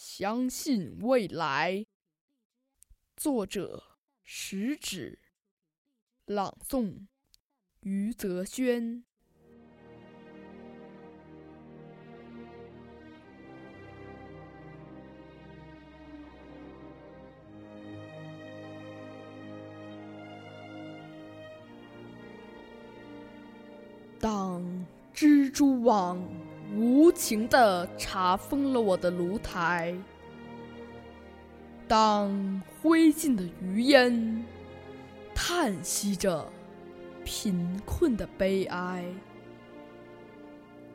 相信未来。作者：食指。朗诵：余泽轩。当蜘蛛网无情地查封了我的炉台，当灰烬的余烟叹息着贫困的悲哀，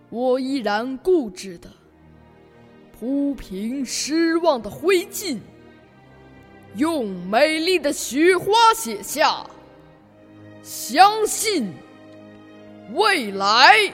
我依然固执地铺平失望的灰烬，用美丽的雪花写下：相信。未来，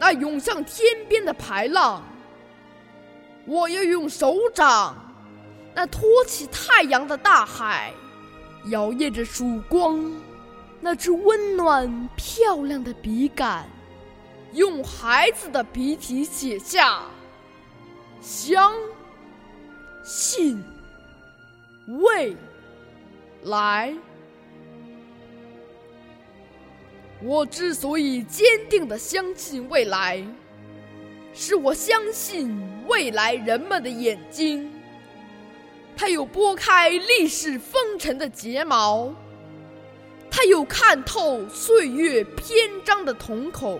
那涌向天边的排浪；我要用手掌那托起太阳的大海，摇曳着曙光那只温暖漂亮的笔杆，用孩子的笔体写下：相信未来。我之所以坚定的相信未来，是我相信未来人们的眼睛，它有拨开历史风尘的睫毛，它有看透岁月篇章的瞳孔。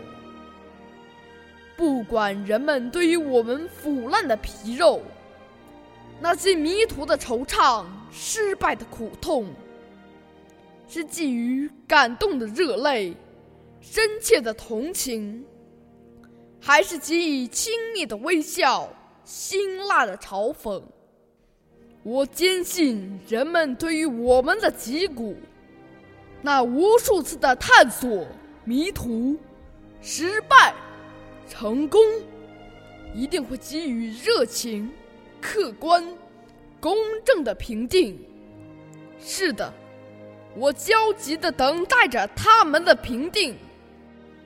不管人们对于我们腐烂的皮肉，那些迷途的惆怅，失败的苦痛，是寄予感动的热泪。深切的同情，还是给予轻蔑的微笑、辛辣的嘲讽？我坚信，人们对于我们的脊骨，那无数次的探索、迷途、失败、成功，一定会给予热情、客观、公正的评定。是的，我焦急地等待着他们的评定。